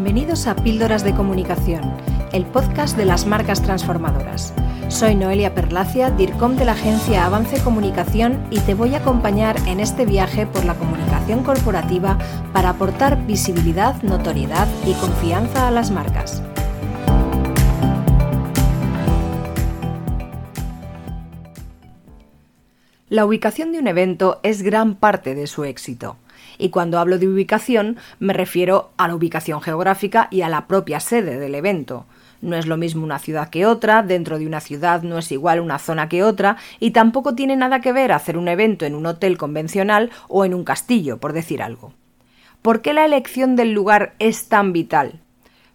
Bienvenidos a Píldoras de Comunicación, el podcast de las marcas transformadoras. Soy Noelia Perlacia, DIRCOM de la agencia Avance Comunicación y te voy a acompañar en este viaje por la comunicación corporativa para aportar visibilidad, notoriedad y confianza a las marcas. La ubicación de un evento es gran parte de su éxito. Y cuando hablo de ubicación me refiero a la ubicación geográfica y a la propia sede del evento. No es lo mismo una ciudad que otra, dentro de una ciudad no es igual una zona que otra, y tampoco tiene nada que ver hacer un evento en un hotel convencional o en un castillo, por decir algo. ¿Por qué la elección del lugar es tan vital?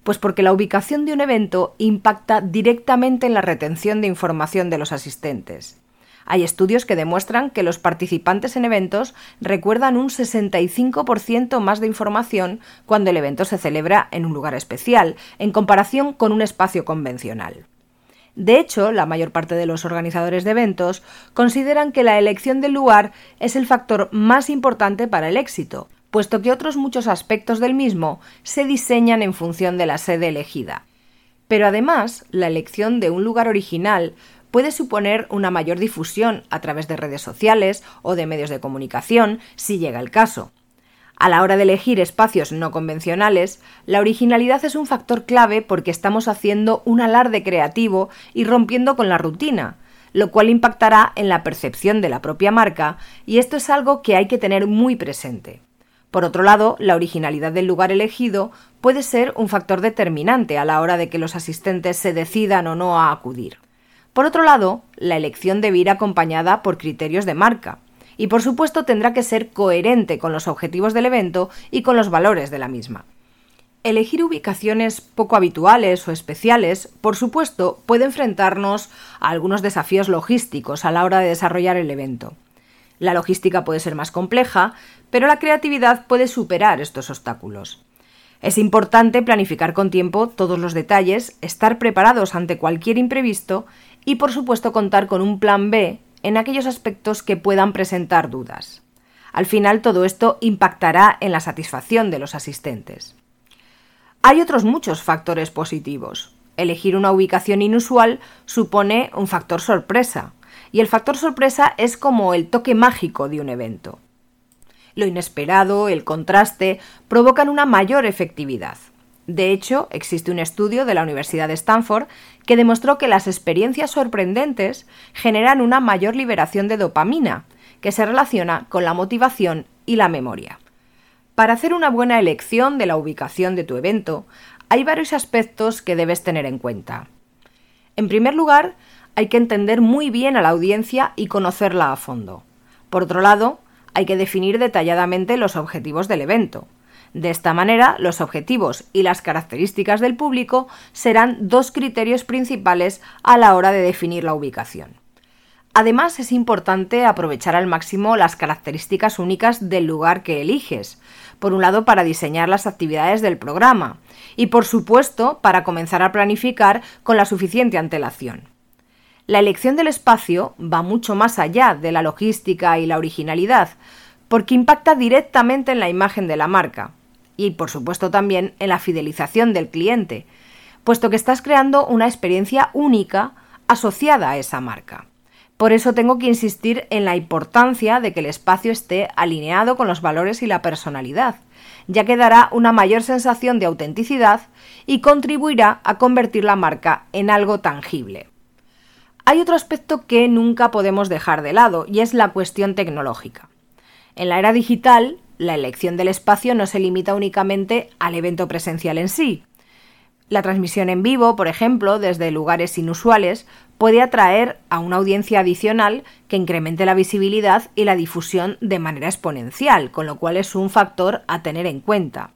Pues porque la ubicación de un evento impacta directamente en la retención de información de los asistentes. Hay estudios que demuestran que los participantes en eventos recuerdan un 65% más de información cuando el evento se celebra en un lugar especial, en comparación con un espacio convencional. De hecho, la mayor parte de los organizadores de eventos consideran que la elección del lugar es el factor más importante para el éxito, puesto que otros muchos aspectos del mismo se diseñan en función de la sede elegida. Pero además, la elección de un lugar original puede suponer una mayor difusión a través de redes sociales o de medios de comunicación, si llega el caso. A la hora de elegir espacios no convencionales, la originalidad es un factor clave porque estamos haciendo un alarde creativo y rompiendo con la rutina, lo cual impactará en la percepción de la propia marca, y esto es algo que hay que tener muy presente. Por otro lado, la originalidad del lugar elegido puede ser un factor determinante a la hora de que los asistentes se decidan o no a acudir. Por otro lado, la elección debe ir acompañada por criterios de marca, y por supuesto tendrá que ser coherente con los objetivos del evento y con los valores de la misma. Elegir ubicaciones poco habituales o especiales, por supuesto, puede enfrentarnos a algunos desafíos logísticos a la hora de desarrollar el evento. La logística puede ser más compleja, pero la creatividad puede superar estos obstáculos. Es importante planificar con tiempo todos los detalles, estar preparados ante cualquier imprevisto y por supuesto contar con un plan B en aquellos aspectos que puedan presentar dudas. Al final todo esto impactará en la satisfacción de los asistentes. Hay otros muchos factores positivos. Elegir una ubicación inusual supone un factor sorpresa, y el factor sorpresa es como el toque mágico de un evento. Lo inesperado, el contraste, provocan una mayor efectividad. De hecho, existe un estudio de la Universidad de Stanford que demostró que las experiencias sorprendentes generan una mayor liberación de dopamina, que se relaciona con la motivación y la memoria. Para hacer una buena elección de la ubicación de tu evento, hay varios aspectos que debes tener en cuenta. En primer lugar, hay que entender muy bien a la audiencia y conocerla a fondo. Por otro lado, hay que definir detalladamente los objetivos del evento. De esta manera, los objetivos y las características del público serán dos criterios principales a la hora de definir la ubicación. Además, es importante aprovechar al máximo las características únicas del lugar que eliges, por un lado para diseñar las actividades del programa y por supuesto para comenzar a planificar con la suficiente antelación. La elección del espacio va mucho más allá de la logística y la originalidad, porque impacta directamente en la imagen de la marca, y por supuesto también en la fidelización del cliente, puesto que estás creando una experiencia única asociada a esa marca. Por eso tengo que insistir en la importancia de que el espacio esté alineado con los valores y la personalidad, ya que dará una mayor sensación de autenticidad y contribuirá a convertir la marca en algo tangible. Hay otro aspecto que nunca podemos dejar de lado y es la cuestión tecnológica. En la era digital, la elección del espacio no se limita únicamente al evento presencial en sí. La transmisión en vivo, por ejemplo, desde lugares inusuales, puede atraer a una audiencia adicional que incremente la visibilidad y la difusión de manera exponencial, con lo cual es un factor a tener en cuenta.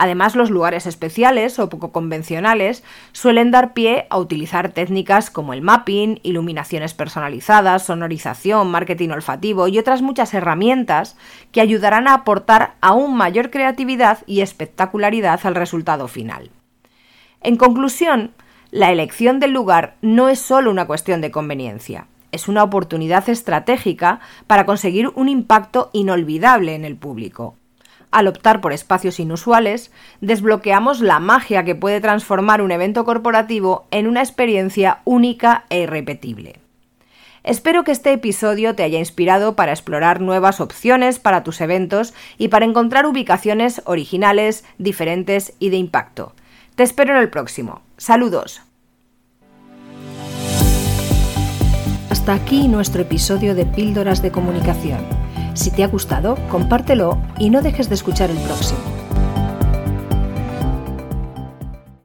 Además, los lugares especiales o poco convencionales suelen dar pie a utilizar técnicas como el mapping, iluminaciones personalizadas, sonorización, marketing olfativo y otras muchas herramientas que ayudarán a aportar aún mayor creatividad y espectacularidad al resultado final. En conclusión, la elección del lugar no es solo una cuestión de conveniencia, es una oportunidad estratégica para conseguir un impacto inolvidable en el público. Al optar por espacios inusuales, desbloqueamos la magia que puede transformar un evento corporativo en una experiencia única e irrepetible. Espero que este episodio te haya inspirado para explorar nuevas opciones para tus eventos y para encontrar ubicaciones originales, diferentes y de impacto. Te espero en el próximo. Saludos. Hasta aquí nuestro episodio de Píldoras de Comunicación. Si te ha gustado, compártelo y no dejes de escuchar el próximo.